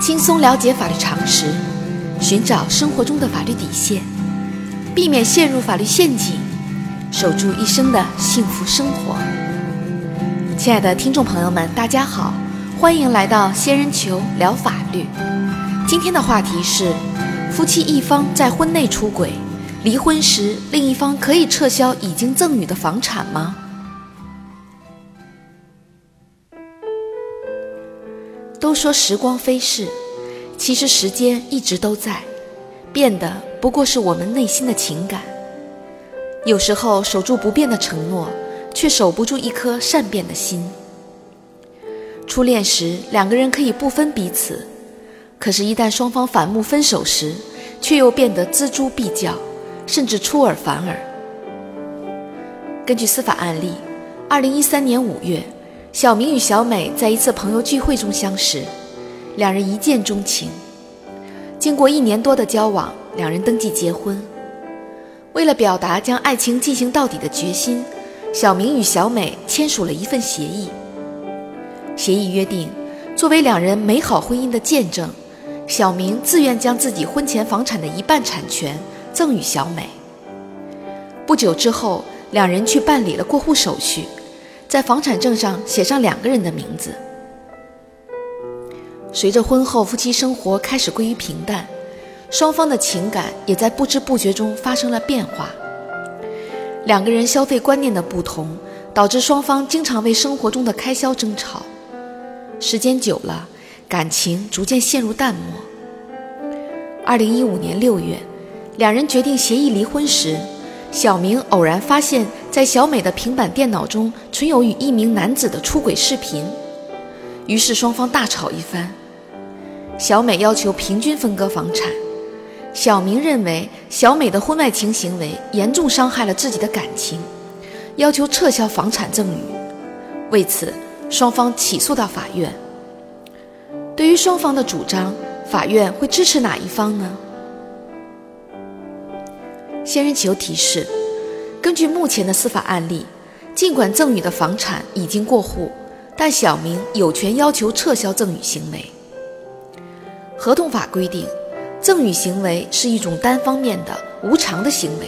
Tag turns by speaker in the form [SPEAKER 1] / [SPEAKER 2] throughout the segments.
[SPEAKER 1] 轻松了解法律常识，寻找生活中的法律底线，避免陷入法律陷阱，守住一生的幸福生活。亲爱的听众朋友们，大家好，欢迎来到仙人球聊法律。今天的话题是：夫妻一方在婚内出轨，离婚时另一方可以撤销已经赠与的房产吗？都说时光飞逝，其实时间一直都在，变的不过是我们内心的情感。有时候守住不变的承诺，却守不住一颗善变的心。初恋时，两个人可以不分彼此，可是，一旦双方反目分手时，却又变得锱铢必较，甚至出尔反尔。根据司法案例，二零一三年五月。小明与小美在一次朋友聚会中相识，两人一见钟情。经过一年多的交往，两人登记结婚。为了表达将爱情进行到底的决心，小明与小美签署了一份协议。协议约定，作为两人美好婚姻的见证，小明自愿将自己婚前房产的一半产权赠与小美。不久之后，两人去办理了过户手续。在房产证上写上两个人的名字。随着婚后夫妻生活开始归于平淡，双方的情感也在不知不觉中发生了变化。两个人消费观念的不同，导致双方经常为生活中的开销争吵。时间久了，感情逐渐陷入淡漠。二零一五年六月，两人决定协议离婚时。小明偶然发现，在小美的平板电脑中存有与一名男子的出轨视频，于是双方大吵一番。小美要求平均分割房产，小明认为小美的婚外情行为严重伤害了自己的感情，要求撤销房产赠与。为此，双方起诉到法院。对于双方的主张，法院会支持哪一方呢？仙人球提示：根据目前的司法案例，尽管赠与的房产已经过户，但小明有权要求撤销赠与行为。合同法规定，赠与行为是一种单方面的无偿的行为。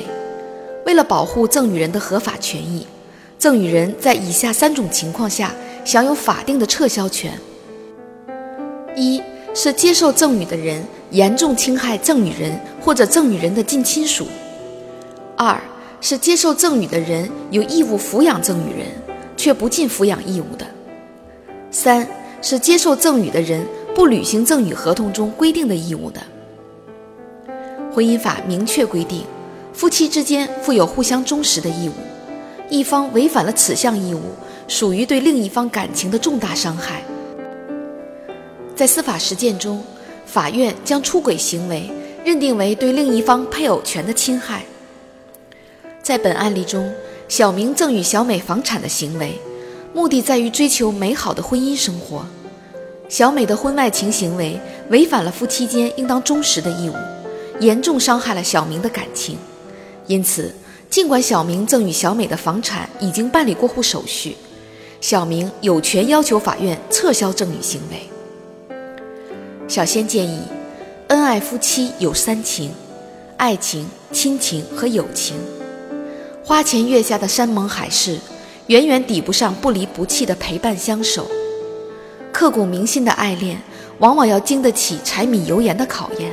[SPEAKER 1] 为了保护赠与人的合法权益，赠与人在以下三种情况下享有法定的撤销权：一是接受赠与的人严重侵害赠与人或者赠与人的近亲属。二是接受赠与的人有义务抚养赠与人，却不尽抚养义务的；三是接受赠与的人不履行赠与合同中规定的义务的。婚姻法明确规定，夫妻之间负有互相忠实的义务，一方违反了此项义务，属于对另一方感情的重大伤害。在司法实践中，法院将出轨行为认定为对另一方配偶权的侵害。在本案例中，小明赠与小美房产的行为，目的在于追求美好的婚姻生活。小美的婚外情行为违反了夫妻间应当忠实的义务，严重伤害了小明的感情。因此，尽管小明赠与小美的房产已经办理过户手续，小明有权要求法院撤销赠与行为。小仙建议，恩爱夫妻有三情：爱情、亲情和友情。花前月下的山盟海誓，远远抵不上不离不弃的陪伴相守。刻骨铭心的爱恋，往往要经得起柴米油盐的考验。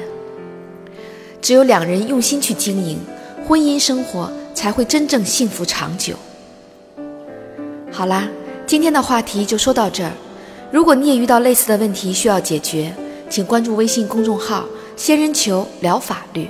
[SPEAKER 1] 只有两人用心去经营，婚姻生活才会真正幸福长久。好啦，今天的话题就说到这儿。如果你也遇到类似的问题需要解决，请关注微信公众号“仙人球聊法律”。